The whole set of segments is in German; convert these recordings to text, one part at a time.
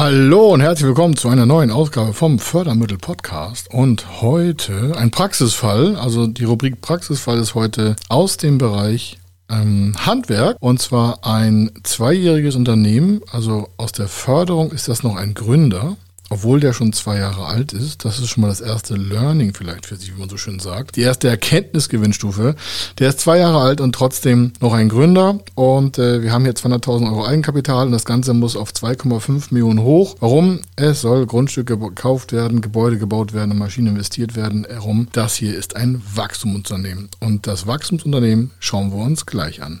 Hallo und herzlich willkommen zu einer neuen Ausgabe vom Fördermittel Podcast. Und heute ein Praxisfall. Also die Rubrik Praxisfall ist heute aus dem Bereich ähm, Handwerk. Und zwar ein zweijähriges Unternehmen. Also aus der Förderung ist das noch ein Gründer obwohl der schon zwei Jahre alt ist, das ist schon mal das erste Learning vielleicht für sich, wie man so schön sagt. Die erste Erkenntnisgewinnstufe. Der ist zwei Jahre alt und trotzdem noch ein Gründer. Und äh, wir haben hier 200.000 Euro Eigenkapital und das Ganze muss auf 2,5 Millionen hoch. Warum? Es soll Grundstücke gekauft werden, Gebäude gebaut werden, Maschinen investiert werden. Warum? Das hier ist ein Wachstumsunternehmen. Und das Wachstumsunternehmen schauen wir uns gleich an.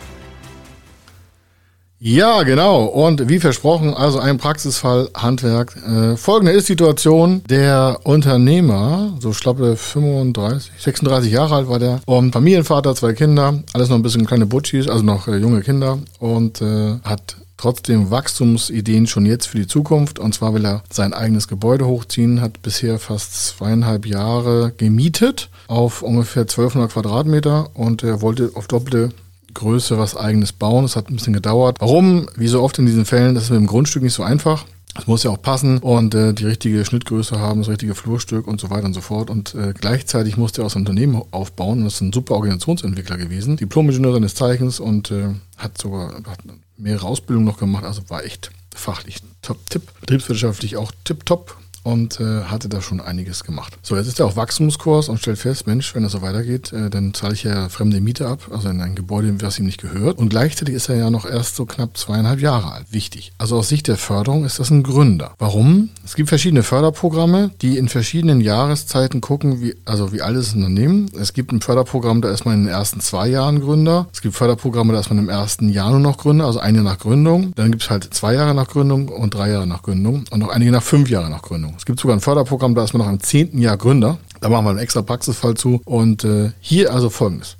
Ja, genau. Und wie versprochen, also ein Praxisfall Handwerk. Äh, folgende ist Situation. Der Unternehmer, so schlappe 35, 36 Jahre alt war der, und Familienvater, zwei Kinder, alles noch ein bisschen kleine Butchis, also noch äh, junge Kinder und äh, hat trotzdem Wachstumsideen schon jetzt für die Zukunft. Und zwar will er sein eigenes Gebäude hochziehen, hat bisher fast zweieinhalb Jahre gemietet auf ungefähr 1200 Quadratmeter und er wollte auf doppelte Größe was eigenes bauen. Es hat ein bisschen gedauert. Warum? Wie so oft in diesen Fällen, das ist mit dem Grundstück nicht so einfach. Es muss ja auch passen und äh, die richtige Schnittgröße haben, das richtige Flurstück und so weiter und so fort. Und äh, gleichzeitig musste er auch ein Unternehmen aufbauen und das ist ein super Organisationsentwickler gewesen. Diplom-Ingenieur seines Zeichens und äh, hat sogar hat mehrere Ausbildungen noch gemacht, also war echt fachlich top-tipp. Betriebswirtschaftlich auch tipp-top und äh, hatte da schon einiges gemacht. So, jetzt ist er auf Wachstumskurs und stellt fest, Mensch, wenn das so weitergeht, äh, dann zahle ich ja fremde Miete ab, also in ein Gebäude, was ihm nicht gehört. Und gleichzeitig ist er ja noch erst so knapp zweieinhalb Jahre alt. Wichtig. Also aus Sicht der Förderung ist das ein Gründer. Warum? Es gibt verschiedene Förderprogramme, die in verschiedenen Jahreszeiten gucken, wie, also wie ein Unternehmen. Es gibt ein Förderprogramm, da ist man in den ersten zwei Jahren Gründer. Es gibt Förderprogramme, da ist man im ersten Jahr nur noch Gründer, also ein Jahr nach Gründung. Dann gibt es halt zwei Jahre nach Gründung und drei Jahre nach Gründung und noch einige nach fünf Jahre nach Gründung. Es gibt sogar ein Förderprogramm, da ist man noch im zehnten Jahr Gründer. Da machen wir einen extra Praxisfall zu. Und äh, hier also folgendes.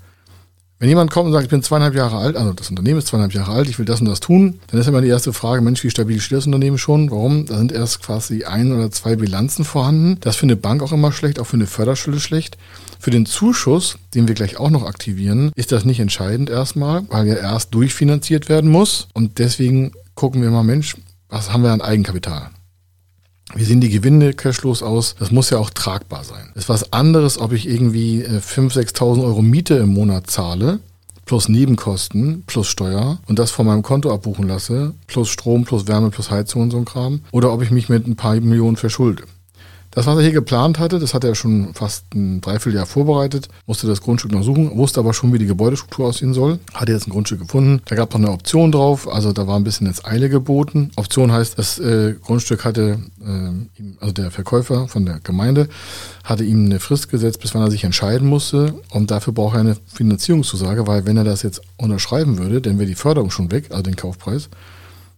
Wenn jemand kommt und sagt, ich bin zweieinhalb Jahre alt, also das Unternehmen ist zweieinhalb Jahre alt, ich will das und das tun, dann ist immer die erste Frage, Mensch, wie stabil steht das Unternehmen schon? Warum? Da sind erst quasi ein oder zwei Bilanzen vorhanden. Das für eine Bank auch immer schlecht, auch für eine Förderschule schlecht. Für den Zuschuss, den wir gleich auch noch aktivieren, ist das nicht entscheidend erstmal, weil er erst durchfinanziert werden muss. Und deswegen gucken wir mal, Mensch, was haben wir an Eigenkapital? Wie sehen die Gewinne cashlos aus? Das muss ja auch tragbar sein. Ist was anderes, ob ich irgendwie 5.000, äh, 6.000 Euro Miete im Monat zahle, plus Nebenkosten, plus Steuer und das von meinem Konto abbuchen lasse, plus Strom, plus Wärme, plus Heizung und so ein Kram. Oder ob ich mich mit ein paar Millionen verschulde. Das, was er hier geplant hatte, das hat er schon fast ein Dreivierteljahr vorbereitet, musste das Grundstück noch suchen, wusste aber schon, wie die Gebäudestruktur aussehen soll, hatte jetzt ein Grundstück gefunden. Da gab es noch eine Option drauf, also da war ein bisschen jetzt Eile geboten. Option heißt, das äh, Grundstück hatte, äh, also der Verkäufer von der Gemeinde, hatte ihm eine Frist gesetzt, bis wann er sich entscheiden musste und dafür braucht er eine Finanzierungszusage, weil wenn er das jetzt unterschreiben würde, dann wäre die Förderung schon weg, also den Kaufpreis.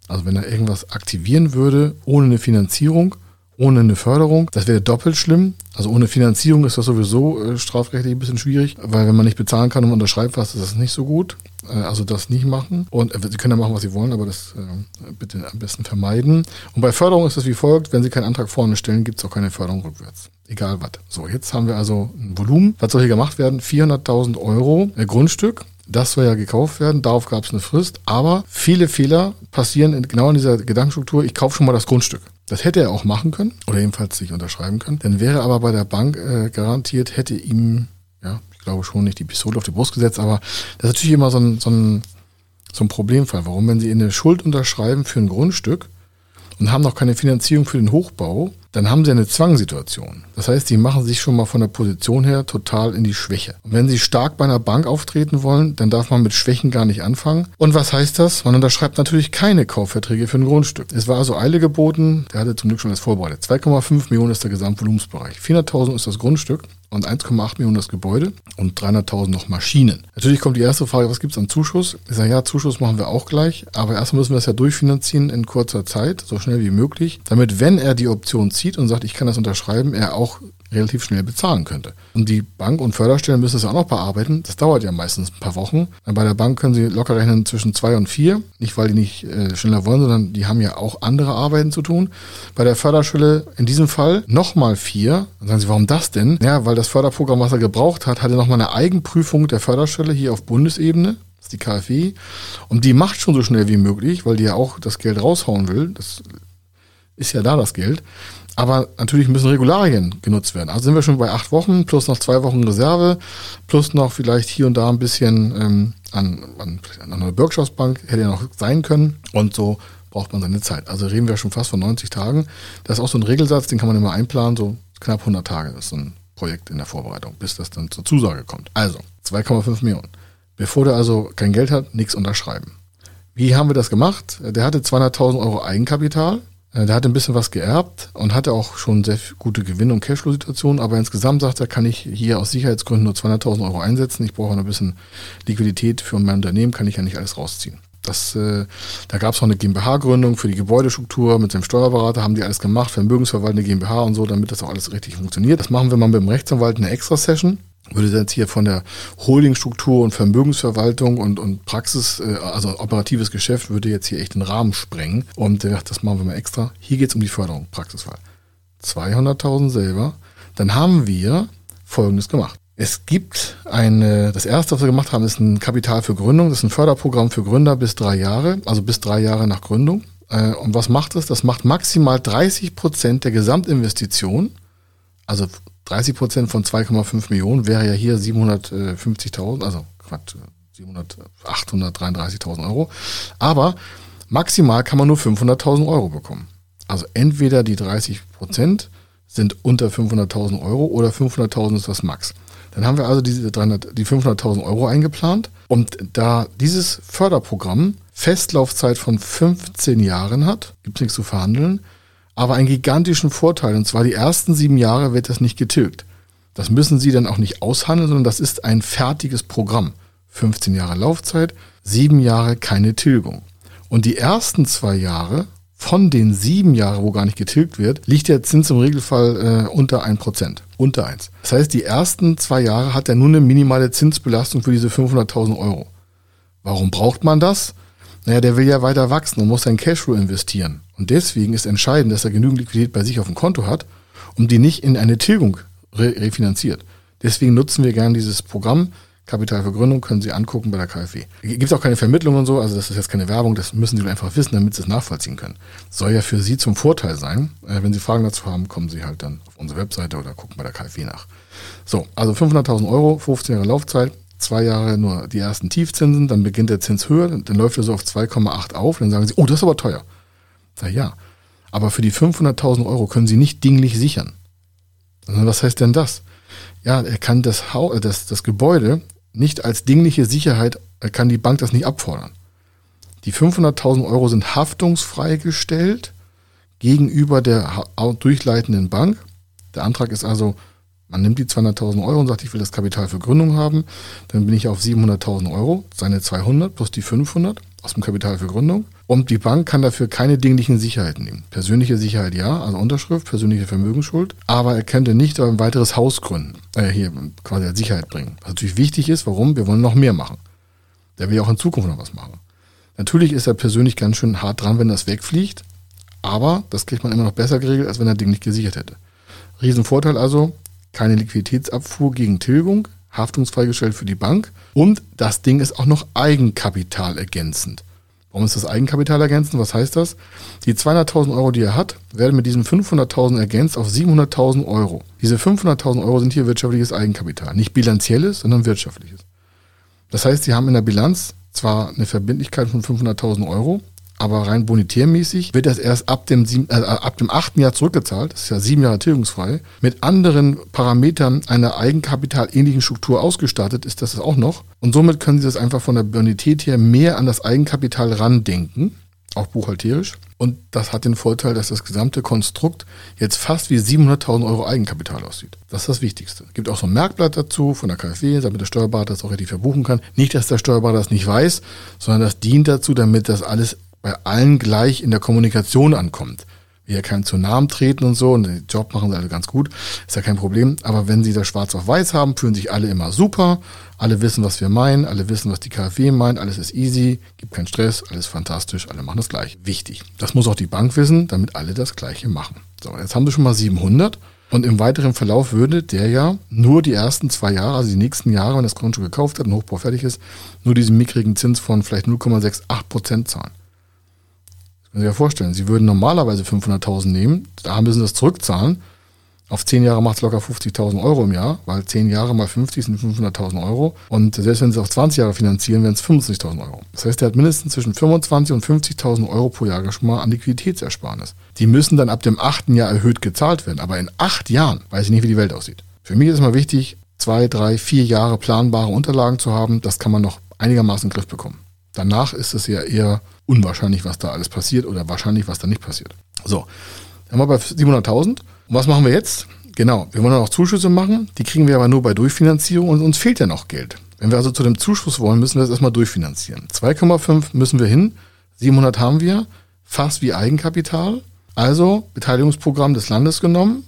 Also wenn er irgendwas aktivieren würde ohne eine Finanzierung, ohne eine Förderung. Das wäre doppelt schlimm. Also ohne Finanzierung ist das sowieso äh, strafrechtlich ein bisschen schwierig, weil wenn man nicht bezahlen kann und unterschreibt was, ist das nicht so gut. Äh, also das nicht machen. Und äh, Sie können ja machen, was Sie wollen, aber das äh, bitte am besten vermeiden. Und bei Förderung ist das wie folgt, wenn Sie keinen Antrag vorne stellen, gibt es auch keine Förderung rückwärts. Egal was. So, jetzt haben wir also ein Volumen. Was soll hier gemacht werden? 400.000 Euro äh, Grundstück. Das soll ja gekauft werden, darauf gab es eine Frist, aber viele Fehler passieren in, genau in dieser Gedankenstruktur, ich kaufe schon mal das Grundstück. Das hätte er auch machen können oder jedenfalls sich unterschreiben können. Dann wäre aber bei der Bank äh, garantiert, hätte ihm, ja, ich glaube schon nicht die Pistole auf die Brust gesetzt, aber das ist natürlich immer so ein, so ein, so ein Problemfall. Warum? Wenn Sie eine Schuld unterschreiben für ein Grundstück und haben noch keine Finanzierung für den Hochbau, dann haben sie eine Zwangssituation. Das heißt, sie machen sich schon mal von der Position her total in die Schwäche. Und wenn sie stark bei einer Bank auftreten wollen, dann darf man mit Schwächen gar nicht anfangen. Und was heißt das? Man unterschreibt natürlich keine Kaufverträge für ein Grundstück. Es war also Eile geboten, der hatte zum Glück schon das vorbereitet. 2,5 Millionen ist der Gesamtvolumensbereich. 400.000 ist das Grundstück und 1,8 Millionen das Gebäude und 300.000 noch Maschinen. Natürlich kommt die erste Frage, was gibt es an Zuschuss? Ich sage, ja, Zuschuss machen wir auch gleich, aber erstmal müssen wir das ja durchfinanzieren in kurzer Zeit, so schnell wie möglich, damit, wenn er die Option zieht und sagt, ich kann das unterschreiben, er auch relativ schnell bezahlen könnte. Und die Bank und Förderstellen müssen es ja auch noch bearbeiten. Das dauert ja meistens ein paar Wochen. Bei der Bank können sie locker rechnen zwischen zwei und vier. Nicht, weil die nicht äh, schneller wollen, sondern die haben ja auch andere Arbeiten zu tun. Bei der Förderschule in diesem Fall nochmal vier. Dann sagen sie, warum das denn? Ja, weil das Förderprogramm, was er gebraucht hat, hatte nochmal eine Eigenprüfung der Förderstelle hier auf Bundesebene. Das ist die KfW. Und die macht schon so schnell wie möglich, weil die ja auch das Geld raushauen will. Das ist ja da das Geld. Aber natürlich müssen Regularien genutzt werden. Also sind wir schon bei acht Wochen, plus noch zwei Wochen Reserve, plus noch vielleicht hier und da ein bisschen ähm, an, an, an einer Bürgschaftsbank, hätte ja noch sein können. Und so braucht man seine Zeit. Also reden wir schon fast von 90 Tagen. Das ist auch so ein Regelsatz, den kann man immer einplanen, so knapp 100 Tage. Ist so ein Projekt in der Vorbereitung, bis das dann zur Zusage kommt. Also 2,5 Millionen. Bevor der also kein Geld hat, nichts unterschreiben. Wie haben wir das gemacht? Der hatte 200.000 Euro Eigenkapital der hat ein bisschen was geerbt und hatte auch schon sehr gute Gewinn- und Cashflow-Situationen, aber insgesamt sagt er, kann ich hier aus Sicherheitsgründen nur 200.000 Euro einsetzen. Ich brauche noch ein bisschen Liquidität für mein Unternehmen, kann ich ja nicht alles rausziehen. Das, äh, da gab es auch eine GmbH-Gründung für die Gebäudestruktur mit dem Steuerberater, haben die alles gemacht, Vermögensverwaltung, GmbH und so, damit das auch alles richtig funktioniert. Das machen wir mal mit dem Rechtsanwalt eine Extra-Session würde jetzt hier von der Holdingstruktur und Vermögensverwaltung und, und Praxis, äh, also operatives Geschäft, würde jetzt hier echt den Rahmen sprengen. Und das machen wir mal extra. Hier geht es um die Förderung, Praxisfall. 200.000 selber. Dann haben wir Folgendes gemacht. Es gibt eine, das erste, was wir gemacht haben, ist ein Kapital für Gründung. Das ist ein Förderprogramm für Gründer bis drei Jahre, also bis drei Jahre nach Gründung. Äh, und was macht es? Das macht maximal 30 Prozent der Gesamtinvestition, also 30 Prozent von 2,5 Millionen wäre ja hier 750.000, also Quatsch, 700, 833.000 Euro. Aber maximal kann man nur 500.000 Euro bekommen. Also entweder die 30 Prozent sind unter 500.000 Euro oder 500.000 ist das Max. Dann haben wir also diese 300, die 500.000 Euro eingeplant. Und da dieses Förderprogramm Festlaufzeit von 15 Jahren hat, gibt es nichts zu verhandeln, aber einen gigantischen Vorteil. Und zwar die ersten sieben Jahre wird das nicht getilgt. Das müssen Sie dann auch nicht aushandeln, sondern das ist ein fertiges Programm. 15 Jahre Laufzeit, sieben Jahre keine Tilgung. Und die ersten zwei Jahre von den sieben Jahren, wo gar nicht getilgt wird, liegt der Zins im Regelfall äh, unter ein Prozent. Unter eins. Das heißt, die ersten zwei Jahre hat er nur eine minimale Zinsbelastung für diese 500.000 Euro. Warum braucht man das? Naja, der will ja weiter wachsen und muss sein Cashflow investieren. Und deswegen ist entscheidend, dass er genügend Liquidität bei sich auf dem Konto hat, um die nicht in eine Tilgung re refinanziert. Deswegen nutzen wir gerne dieses Programm. Kapitalvergründung können Sie angucken bei der KfW. Gibt es auch keine Vermittlung und so, also das ist jetzt keine Werbung, das müssen Sie einfach wissen, damit Sie es nachvollziehen können. Soll ja für Sie zum Vorteil sein. Äh, wenn Sie Fragen dazu haben, kommen Sie halt dann auf unsere Webseite oder gucken bei der KfW nach. So, also 500.000 Euro, 15 Jahre Laufzeit, zwei Jahre nur die ersten Tiefzinsen, dann beginnt der Zins höher, dann läuft er so auf 2,8 auf, dann sagen Sie, oh, das ist aber teuer. Sag ja, aber für die 500.000 Euro können Sie nicht dinglich sichern. Was heißt denn das? Ja, er kann das, Haus, das, das Gebäude nicht als dingliche Sicherheit, er kann die Bank das nicht abfordern. Die 500.000 Euro sind haftungsfrei gestellt gegenüber der durchleitenden Bank. Der Antrag ist also man nimmt die 200.000 Euro und sagt, ich will das Kapital für Gründung haben. Dann bin ich auf 700.000 Euro, seine 200 plus die 500 aus dem Kapital für Gründung. Und die Bank kann dafür keine dinglichen Sicherheiten nehmen. Persönliche Sicherheit ja, also Unterschrift, persönliche Vermögensschuld. Aber er könnte nicht ein weiteres Haus gründen, äh, hier quasi als Sicherheit bringen. Was natürlich wichtig ist, warum? Wir wollen noch mehr machen. Der will ja auch in Zukunft noch was machen. Natürlich ist er persönlich ganz schön hart dran, wenn das wegfliegt. Aber das kriegt man immer noch besser geregelt, als wenn er dinglich gesichert hätte. Riesenvorteil also, keine Liquiditätsabfuhr gegen Tilgung, haftungsfreigestellt für die Bank und das Ding ist auch noch Eigenkapital ergänzend. Warum ist das Eigenkapital ergänzend? Was heißt das? Die 200.000 Euro, die er hat, werden mit diesen 500.000 ergänzt auf 700.000 Euro. Diese 500.000 Euro sind hier wirtschaftliches Eigenkapital. Nicht bilanzielles, sondern wirtschaftliches. Das heißt, Sie haben in der Bilanz zwar eine Verbindlichkeit von 500.000 Euro, aber rein bonitärmäßig wird das erst ab dem, sieben, äh, ab dem achten Jahr zurückgezahlt. Das ist ja sieben Jahre tilgungsfrei. Mit anderen Parametern einer eigenkapitalähnlichen Struktur ausgestattet ist das auch noch. Und somit können Sie das einfach von der Bonität her mehr an das Eigenkapital randenken auch buchhalterisch. Und das hat den Vorteil, dass das gesamte Konstrukt jetzt fast wie 700.000 Euro Eigenkapital aussieht. Das ist das Wichtigste. Es gibt auch so ein Merkblatt dazu von der KfW, damit der Steuerberater das auch richtig verbuchen kann. Nicht, dass der Steuerberater das nicht weiß, sondern das dient dazu, damit das alles bei allen gleich in der Kommunikation ankommt wir keinem zu Namen treten und so und den Job machen sie alle ganz gut, ist ja kein Problem. Aber wenn sie das schwarz auf weiß haben, fühlen sich alle immer super, alle wissen, was wir meinen, alle wissen, was die KfW meint, alles ist easy, gibt keinen Stress, alles fantastisch, alle machen das gleich. Wichtig. Das muss auch die Bank wissen, damit alle das Gleiche machen. So, jetzt haben sie schon mal 700 und im weiteren Verlauf würde der ja nur die ersten zwei Jahre, also die nächsten Jahre, wenn das Grundstück gekauft hat und Hochbau fertig ist, nur diesen mickrigen Zins von vielleicht 0,68 Prozent zahlen. Können Sie sich vorstellen, Sie würden normalerweise 500.000 nehmen, da müssen Sie das zurückzahlen. Auf 10 Jahre macht es locker 50.000 Euro im Jahr, weil 10 Jahre mal 50 sind 500.000 Euro. Und selbst wenn Sie auf 20 Jahre finanzieren, wären es 50.000 Euro. Das heißt, der hat mindestens zwischen 25 und 50.000 Euro pro Jahr schon mal an Liquiditätsersparnis. Die müssen dann ab dem achten Jahr erhöht gezahlt werden. Aber in acht Jahren weiß ich nicht, wie die Welt aussieht. Für mich ist es mal wichtig, zwei, drei, vier Jahre planbare Unterlagen zu haben. Das kann man noch einigermaßen in den Griff bekommen. Danach ist es ja eher unwahrscheinlich, was da alles passiert oder wahrscheinlich, was da nicht passiert. So, dann haben wir bei 700.000. Und was machen wir jetzt? Genau, wir wollen noch Zuschüsse machen. Die kriegen wir aber nur bei Durchfinanzierung und uns fehlt ja noch Geld. Wenn wir also zu dem Zuschuss wollen, müssen wir das erstmal durchfinanzieren. 2,5 müssen wir hin. 700 haben wir. Fast wie Eigenkapital. Also Beteiligungsprogramm des Landes genommen.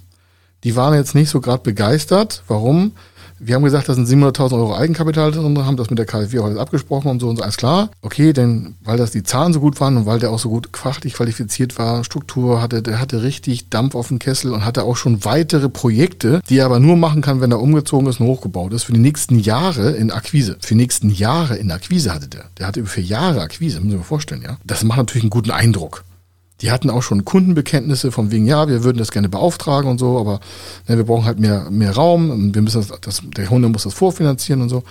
Die waren jetzt nicht so gerade begeistert. Warum? Wir haben gesagt, da sind 700.000 Euro Eigenkapital drin, haben das mit der KfW heute abgesprochen und so und so, alles klar. Okay, denn weil das die Zahlen so gut waren und weil der auch so gut fachlich qualifiziert war, Struktur hatte, der hatte richtig Dampf auf dem Kessel und hatte auch schon weitere Projekte, die er aber nur machen kann, wenn er umgezogen ist und hochgebaut ist, für die nächsten Jahre in Akquise. Für die nächsten Jahre in Akquise hatte der. Der hatte über vier Jahre Akquise, müssen sich vorstellen, ja. Das macht natürlich einen guten Eindruck. Die hatten auch schon Kundenbekenntnisse von wegen, ja, wir würden das gerne beauftragen und so, aber ne, wir brauchen halt mehr, mehr Raum, wir müssen das, das, der Kunde muss das vorfinanzieren und so.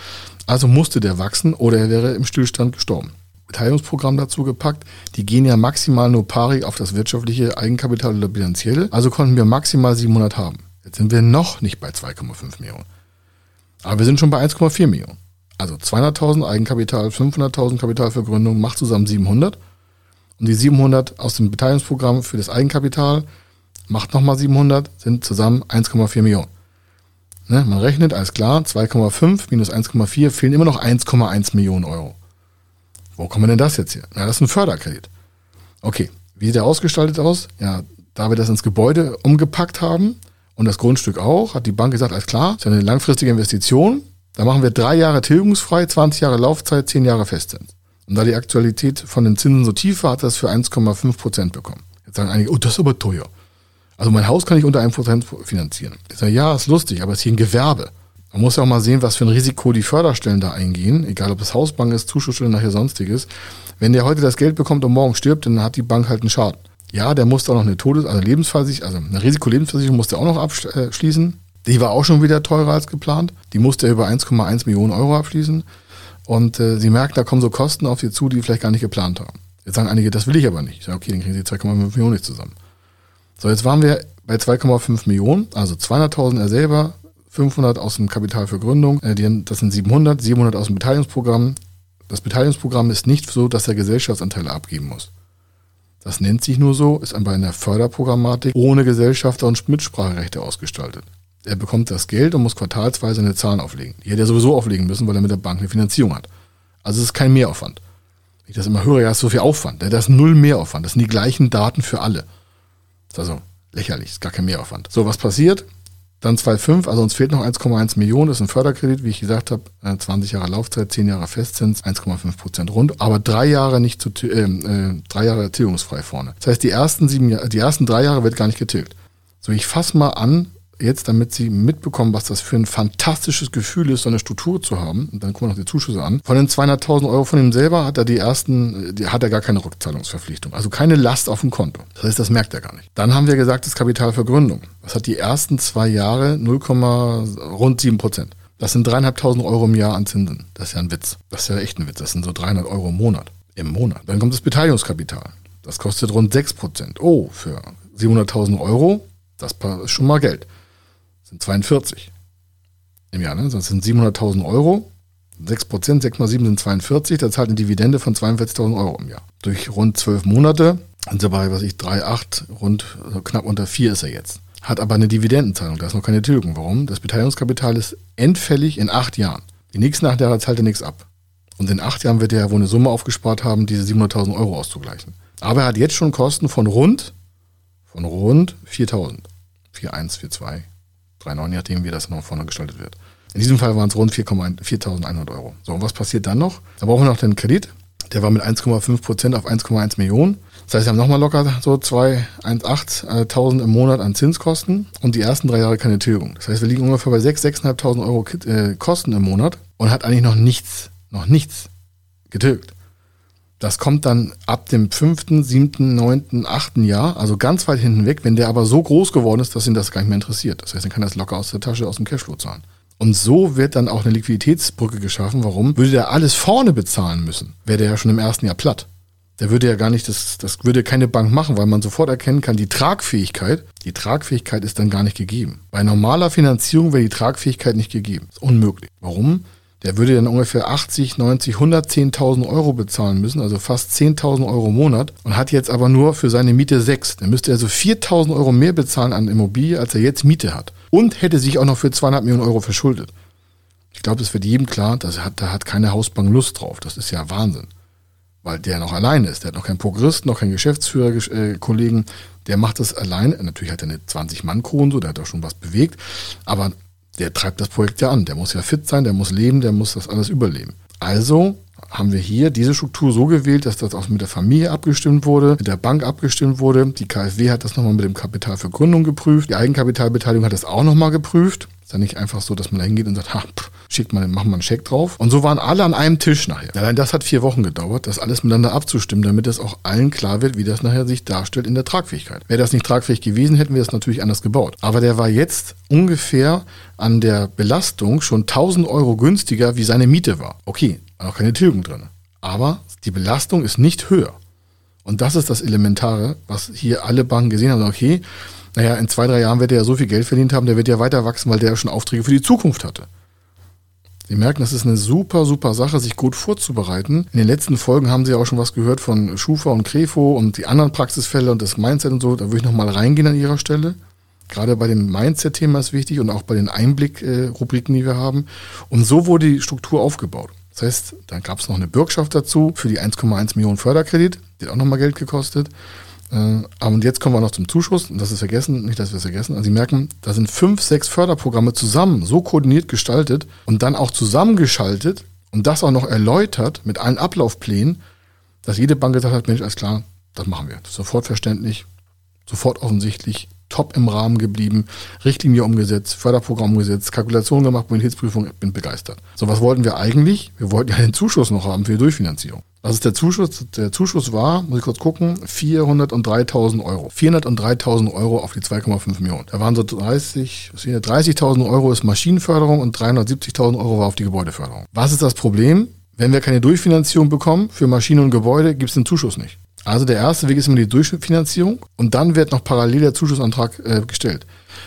Also musste der wachsen oder er wäre im Stillstand gestorben. Beteiligungsprogramm dazu gepackt. Die gehen ja maximal nur pari auf das wirtschaftliche Eigenkapital oder bilanzielle. Also konnten wir maximal 700 haben. Jetzt sind wir noch nicht bei 2,5 Millionen. Aber wir sind schon bei 1,4 Millionen. Also 200.000 Eigenkapital, 500.000 Kapitalvergründung macht zusammen 700. Und die 700 aus dem Beteiligungsprogramm für das Eigenkapital macht nochmal 700, sind zusammen 1,4 Millionen. Ne, man rechnet, alles klar, 2,5 minus 1,4 fehlen immer noch 1,1 Millionen Euro. Wo kommen denn das jetzt hier? Na, das ist ein Förderkredit. Okay, wie sieht der ausgestaltet aus? Ja, da wir das ins Gebäude umgepackt haben und das Grundstück auch, hat die Bank gesagt, alles klar, das ist eine langfristige Investition. Da machen wir drei Jahre tilgungsfrei, 20 Jahre Laufzeit, 10 Jahre Festzins. Und da die Aktualität von den Zinsen so tief war, hat er es für 1,5 Prozent bekommen. Jetzt sagen einige, oh, das ist aber teuer. Also mein Haus kann ich unter 1 Prozent finanzieren. Ich sage, ja, ist lustig, aber es ist hier ein Gewerbe. Man muss ja auch mal sehen, was für ein Risiko die Förderstellen da eingehen, egal ob es Hausbank ist, Zuschussstelle, nachher sonstiges. Wenn der heute das Geld bekommt und morgen stirbt, dann hat die Bank halt einen Schaden. Ja, der muss da noch eine Todes-, also Lebensversicherung, also eine Risikolebensversicherung musste auch noch abschließen. Die war auch schon wieder teurer als geplant. Die musste er über 1,1 Millionen Euro abschließen. Und äh, sie merken, da kommen so Kosten auf sie zu, die vielleicht gar nicht geplant haben. Jetzt sagen einige, das will ich aber nicht. Ich sage, okay, dann kriegen sie 2,5 Millionen nicht zusammen. So, jetzt waren wir bei 2,5 Millionen, also 200.000 er selber, 500 aus dem Kapital für Gründung, äh, die, das sind 700, 700 aus dem Beteiligungsprogramm. Das Beteiligungsprogramm ist nicht so, dass er Gesellschaftsanteile abgeben muss. Das nennt sich nur so, ist aber in der Förderprogrammatik ohne Gesellschafter und Mitspracherechte ausgestaltet. Er bekommt das Geld und muss quartalsweise eine Zahlen auflegen. Die hätte er sowieso auflegen müssen, weil er mit der Bank eine Finanzierung hat. Also es ist kein Mehraufwand. Wenn ich das immer höre, ja, ist so viel Aufwand. Das ist null Mehraufwand. Das sind die gleichen Daten für alle. Das ist also lächerlich, ist gar kein Mehraufwand. So, was passiert? Dann 2,5, also uns fehlt noch 1,1 Millionen, das ist ein Förderkredit, wie ich gesagt habe, 20 äh, Jahre Laufzeit, 10 Jahre Festzins, 1,5 Prozent rund, aber drei Jahre nicht zu, äh, äh, drei Jahre tilgungsfrei vorne. Das heißt, die ersten sieben, die ersten drei Jahre wird gar nicht getilgt. So, ich fasse mal an, jetzt, damit Sie mitbekommen, was das für ein fantastisches Gefühl ist, so eine Struktur zu haben, und dann gucken wir noch die Zuschüsse an. Von den 200.000 Euro von ihm selber hat er die ersten, die, hat er gar keine Rückzahlungsverpflichtung. Also keine Last auf dem Konto. Das heißt, das merkt er gar nicht. Dann haben wir gesagt, das Kapital für Gründung. Das hat die ersten zwei Jahre 0, rund 7 Prozent. Das sind dreieinhalbtausend Euro im Jahr an Zinsen. Das ist ja ein Witz. Das ist ja echt ein Witz. Das sind so 300 Euro im Monat. im Monat. Dann kommt das Beteiligungskapital. Das kostet rund 6%. Oh, für 700.000 Euro, das ist schon mal Geld. Sind 42 im Jahr. Ne? Das sind 700.000 Euro. 6%, 6 mal 7 sind 42. Das zahlt eine Dividende von 42.000 Euro im Jahr. Durch rund 12 Monate sind sie bei, was ich, 3,8, rund also knapp unter 4 ist er jetzt. Hat aber eine Dividendenzahlung, da ist noch keine Tilgung. Warum? Das Beteiligungskapital ist endfällig in acht Jahren. Die nächsten acht Jahre zahlt er nichts ab. Und in acht Jahren wird er ja wohl eine Summe aufgespart haben, diese 700.000 Euro auszugleichen. Aber er hat jetzt schon Kosten von rund, von rund 4.000. 4,1, 4,2, 3,9, je nachdem, wie das noch vorne gestaltet wird. In diesem Fall waren es rund 4.100 Euro. So, und was passiert dann noch? Da brauchen wir noch den Kredit. Der war mit 1,5 Prozent auf 1,1 Millionen. Das heißt, wir haben nochmal locker so 2.18000 im Monat an Zinskosten und die ersten drei Jahre keine Tilgung. Das heißt, wir liegen ungefähr bei 6.000, 6.500 Euro äh, Kosten im Monat und hat eigentlich noch nichts, noch nichts getilgt. Das kommt dann ab dem fünften, siebten, neunten, achten Jahr, also ganz weit hinten weg, wenn der aber so groß geworden ist, dass ihn das gar nicht mehr interessiert. Das heißt, dann kann es locker aus der Tasche, aus dem Cashflow zahlen. Und so wird dann auch eine Liquiditätsbrücke geschaffen. Warum? Würde der alles vorne bezahlen müssen, wäre der ja schon im ersten Jahr platt. Der würde ja gar nicht, das, das würde keine Bank machen, weil man sofort erkennen kann, die Tragfähigkeit, die Tragfähigkeit ist dann gar nicht gegeben. Bei normaler Finanzierung wäre die Tragfähigkeit nicht gegeben. Ist unmöglich. Warum? Der würde dann ungefähr 80, 90, 110.000 Euro bezahlen müssen, also fast 10.000 Euro im Monat und hat jetzt aber nur für seine Miete 6. Dann müsste er so 4.000 Euro mehr bezahlen an Immobilie, als er jetzt Miete hat. Und hätte sich auch noch für 200 Millionen Euro verschuldet. Ich glaube, es wird jedem klar, dass hat, da hat keine Hausbank Lust drauf. Das ist ja Wahnsinn. Weil der noch alleine ist. Der hat noch keinen Prokurist, noch keinen Geschäftsführer-Kollegen. Äh, der macht das alleine. Natürlich hat er eine 20-Mann-Crew und so, der hat auch schon was bewegt. Aber der treibt das Projekt ja an. Der muss ja fit sein, der muss leben, der muss das alles überleben. Also haben wir hier diese Struktur so gewählt, dass das auch mit der Familie abgestimmt wurde, mit der Bank abgestimmt wurde. Die KfW hat das nochmal mit dem Kapital für Gründung geprüft. Die Eigenkapitalbeteiligung hat das auch nochmal geprüft. Ist ja nicht einfach so, dass man da hingeht und sagt, ha, pff, schickt mal, machen wir einen Scheck drauf. Und so waren alle an einem Tisch nachher. Allein das hat vier Wochen gedauert, das alles miteinander abzustimmen, damit es auch allen klar wird, wie das nachher sich darstellt in der Tragfähigkeit. Wäre das nicht tragfähig gewesen, hätten wir es natürlich anders gebaut. Aber der war jetzt ungefähr an der Belastung schon 1000 Euro günstiger, wie seine Miete war. Okay, war auch keine Tilgung drin. Aber die Belastung ist nicht höher. Und das ist das Elementare, was hier alle Banken gesehen haben. Okay, naja, in zwei, drei Jahren wird er ja so viel Geld verdient haben, der wird ja weiter wachsen, weil der ja schon Aufträge für die Zukunft hatte. Sie merken, das ist eine super, super Sache, sich gut vorzubereiten. In den letzten Folgen haben Sie auch schon was gehört von Schufa und Krefo und die anderen Praxisfälle und das Mindset und so. Da würde ich nochmal reingehen an Ihrer Stelle. Gerade bei dem Mindset-Thema ist wichtig und auch bei den Einblick-Rubriken, die wir haben. Und so wurde die Struktur aufgebaut. Das heißt, dann gab es noch eine Bürgschaft dazu für die 1,1 Millionen Förderkredit. Die hat auch nochmal Geld gekostet. Äh, und jetzt kommen wir noch zum Zuschuss. Und das ist vergessen, nicht, dass wir es vergessen. Also Sie merken, da sind fünf, sechs Förderprogramme zusammen, so koordiniert gestaltet und dann auch zusammengeschaltet und das auch noch erläutert mit allen Ablaufplänen, dass jede Bank gesagt hat, Mensch, alles klar, das machen wir. Sofort verständlich, sofort offensichtlich, top im Rahmen geblieben, Richtlinie umgesetzt, Förderprogramm umgesetzt, Kalkulation gemacht, Bonitätsprüfung, bin begeistert. So, was wollten wir eigentlich? Wir wollten ja den Zuschuss noch haben für die Durchfinanzierung. Was ist der Zuschuss? Der Zuschuss war, muss ich kurz gucken, 403.000 Euro. 403.000 Euro auf die 2,5 Millionen. Da waren so 30, 30.000 Euro ist Maschinenförderung und 370.000 Euro war auf die Gebäudeförderung. Was ist das Problem? Wenn wir keine Durchfinanzierung bekommen für Maschinen und Gebäude, gibt es den Zuschuss nicht. Also der erste Weg ist immer die Durchfinanzierung und dann wird noch parallel der Zuschussantrag äh, gestellt.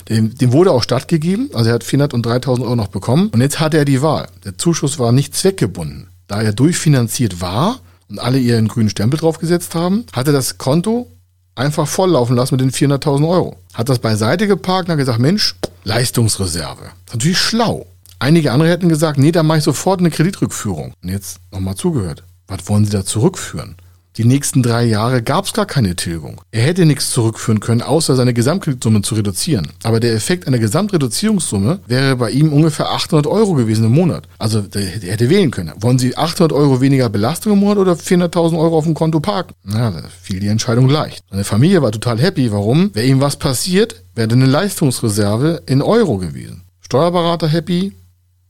Dem, dem wurde auch stattgegeben, also er hat 403.000 Euro noch bekommen und jetzt hat er die Wahl. Der Zuschuss war nicht zweckgebunden. Da er durchfinanziert war, und alle ihren grünen Stempel draufgesetzt haben, hat er das Konto einfach volllaufen lassen mit den 400.000 Euro. Hat das beiseite geparkt und hat gesagt, Mensch, Leistungsreserve. Das ist natürlich schlau. Einige andere hätten gesagt, nee, da mache ich sofort eine Kreditrückführung. Und jetzt nochmal zugehört. Was wollen Sie da zurückführen? Die nächsten drei Jahre gab es gar keine Tilgung. Er hätte nichts zurückführen können, außer seine Gesamtkreditsumme zu reduzieren. Aber der Effekt einer Gesamtreduzierungssumme wäre bei ihm ungefähr 800 Euro gewesen im Monat. Also der hätte wählen können. Wollen Sie 800 Euro weniger Belastung im Monat oder 400.000 Euro auf dem Konto parken? Na, da fiel die Entscheidung leicht. Seine Familie war total happy. Warum? Wäre ihm was passiert, wäre eine Leistungsreserve in Euro gewesen. Steuerberater happy,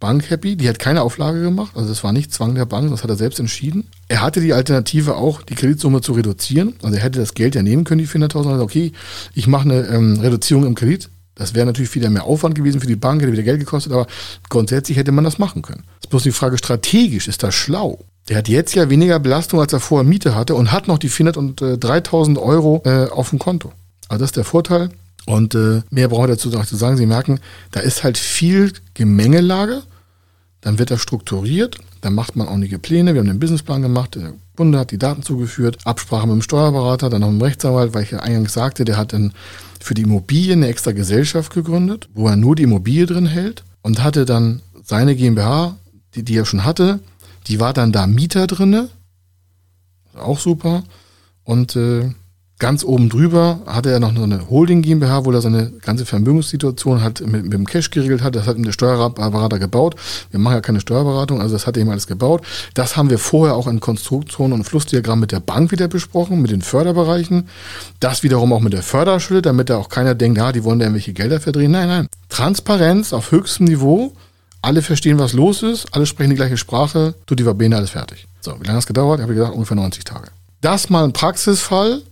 Bank happy. Die hat keine Auflage gemacht. Also das war nicht Zwang der Bank, das hat er selbst entschieden. Er hatte die Alternative auch, die Kreditsumme zu reduzieren. Also er hätte das Geld ja nehmen können, die 400.000. Also okay, ich mache eine ähm, Reduzierung im Kredit. Das wäre natürlich wieder mehr Aufwand gewesen für die Bank, hätte wieder Geld gekostet, aber grundsätzlich hätte man das machen können. Es ist bloß die Frage, strategisch ist das schlau? Der hat jetzt ja weniger Belastung, als er vorher Miete hatte und hat noch die 400 und äh, 3000 Euro äh, auf dem Konto. Also das ist der Vorteil. Und äh, mehr brauche ich dazu noch zu sagen. Sie merken, da ist halt viel Gemengelage. Dann wird er strukturiert. Dann macht man ordentliche Pläne. Wir haben den Businessplan gemacht. Der Kunde hat die Daten zugeführt. Absprache mit dem Steuerberater, dann noch mit dem Rechtsanwalt, weil ich ja eingangs sagte, der hat dann für die Immobilie eine extra Gesellschaft gegründet, wo er nur die Immobilie drin hält und hatte dann seine GmbH, die, die er schon hatte, die war dann da Mieter drinne. Auch super. Und äh, Ganz oben drüber hatte er noch eine Holding GmbH, wo er seine ganze Vermögenssituation halt mit, mit dem Cash geregelt hat. Das hat ihm der Steuerberater gebaut. Wir machen ja keine Steuerberatung, also das hat er ihm alles gebaut. Das haben wir vorher auch in Konstruktion und Flussdiagramm mit der Bank wieder besprochen, mit den Förderbereichen. Das wiederum auch mit der Förderschule, damit da auch keiner denkt, ja, die wollen da irgendwelche Gelder verdrehen. Nein, nein. Transparenz auf höchstem Niveau. Alle verstehen, was los ist. Alle sprechen die gleiche Sprache. Du, die Verbene, alles fertig. So, wie lange hat es gedauert? Ich habe gesagt, ungefähr 90 Tage. Das mal ein Praxisfall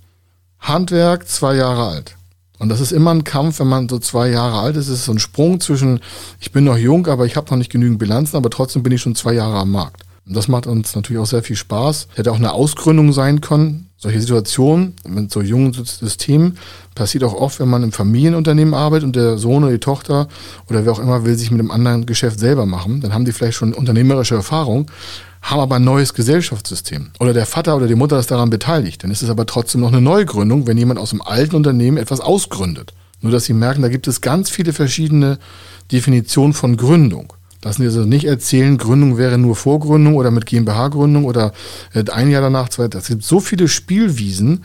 Handwerk zwei Jahre alt. Und das ist immer ein Kampf, wenn man so zwei Jahre alt ist. Es ist so ein Sprung zwischen, ich bin noch jung, aber ich habe noch nicht genügend Bilanzen, aber trotzdem bin ich schon zwei Jahre am Markt. Und das macht uns natürlich auch sehr viel Spaß. Hätte auch eine Ausgründung sein können. Solche Situationen mit so jungen Systemen passiert auch oft, wenn man im Familienunternehmen arbeitet und der Sohn oder die Tochter oder wer auch immer will sich mit einem anderen Geschäft selber machen. Dann haben die vielleicht schon unternehmerische Erfahrung, haben aber ein neues Gesellschaftssystem. Oder der Vater oder die Mutter ist daran beteiligt. Dann ist es aber trotzdem noch eine Neugründung, wenn jemand aus dem alten Unternehmen etwas ausgründet. Nur dass Sie merken, da gibt es ganz viele verschiedene Definitionen von Gründung. Lassen Sie also nicht erzählen, Gründung wäre nur Vorgründung oder mit GmbH-Gründung oder äh, ein Jahr danach, zwei. Es gibt so viele Spielwiesen,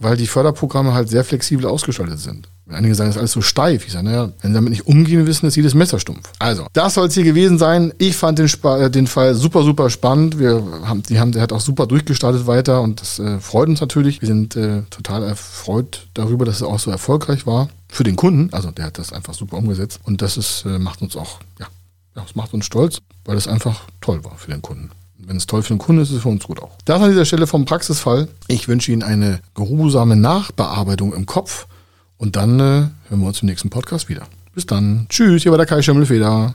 weil die Förderprogramme halt sehr flexibel ausgestaltet sind. Einige sagen, das ist alles so steif. Ich sage, naja, wenn sie damit nicht umgehen wissen, ist jedes Messer stumpf. Also, das soll es hier gewesen sein. Ich fand den, äh, den Fall super, super spannend. Wir haben, die haben, der hat auch super durchgestartet weiter und das äh, freut uns natürlich. Wir sind äh, total erfreut darüber, dass es auch so erfolgreich war für den Kunden. Also, der hat das einfach super umgesetzt und das ist, äh, macht uns auch, ja, das macht uns stolz, weil es einfach toll war für den Kunden. Wenn es toll für den Kunden ist, ist es für uns gut auch. Das an dieser Stelle vom Praxisfall. Ich wünsche Ihnen eine geruhsame Nachbearbeitung im Kopf und dann äh, hören wir uns im nächsten Podcast wieder. Bis dann. Tschüss, hier war der Kai Schimmelfeder.